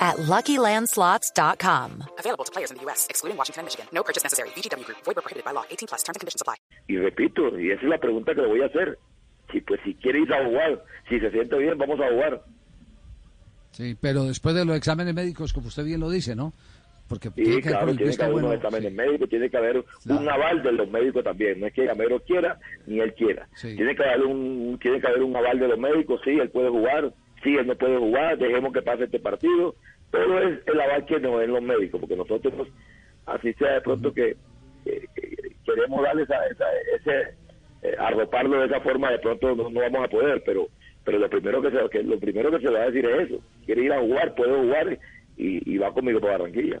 at LuckyLandSlots.com. Available to players in the U.S., excluding Washington and Michigan. No purchase necessary. VGW Group. Void prohibited by law. 18 plus. Terms and conditions apply. Y repito, y esa es la pregunta que le voy a hacer. Si pues si quiere ir a jugar, si se siente bien, vamos a jugar. Sí, pero después de los exámenes médicos, como usted bien lo dice, ¿no? Porque Sí, tiene que haber claro, tiene que haber bueno, unos exámenes sí. médicos, tiene que haber Claro. un aval de los médicos también. No es que Gamero quiera ni él quiera. Sí. Tiene que haber un tiene que haber un aval de los médicos. Sí, él puede jugar. Sí, él no puede jugar. Dejemos que pase este partido. Todo es el aval que nos den los médicos, porque nosotros, así sea de pronto que, que- que queremos darle esa, esa- ese eh, arroparlo de esa forma, de pronto no, no vamos a poder. Pero pero lo primero que se que lo primero que se va a decir es eso. Quiere ir a jugar, puede jugar y, y va conmigo para Barranquilla.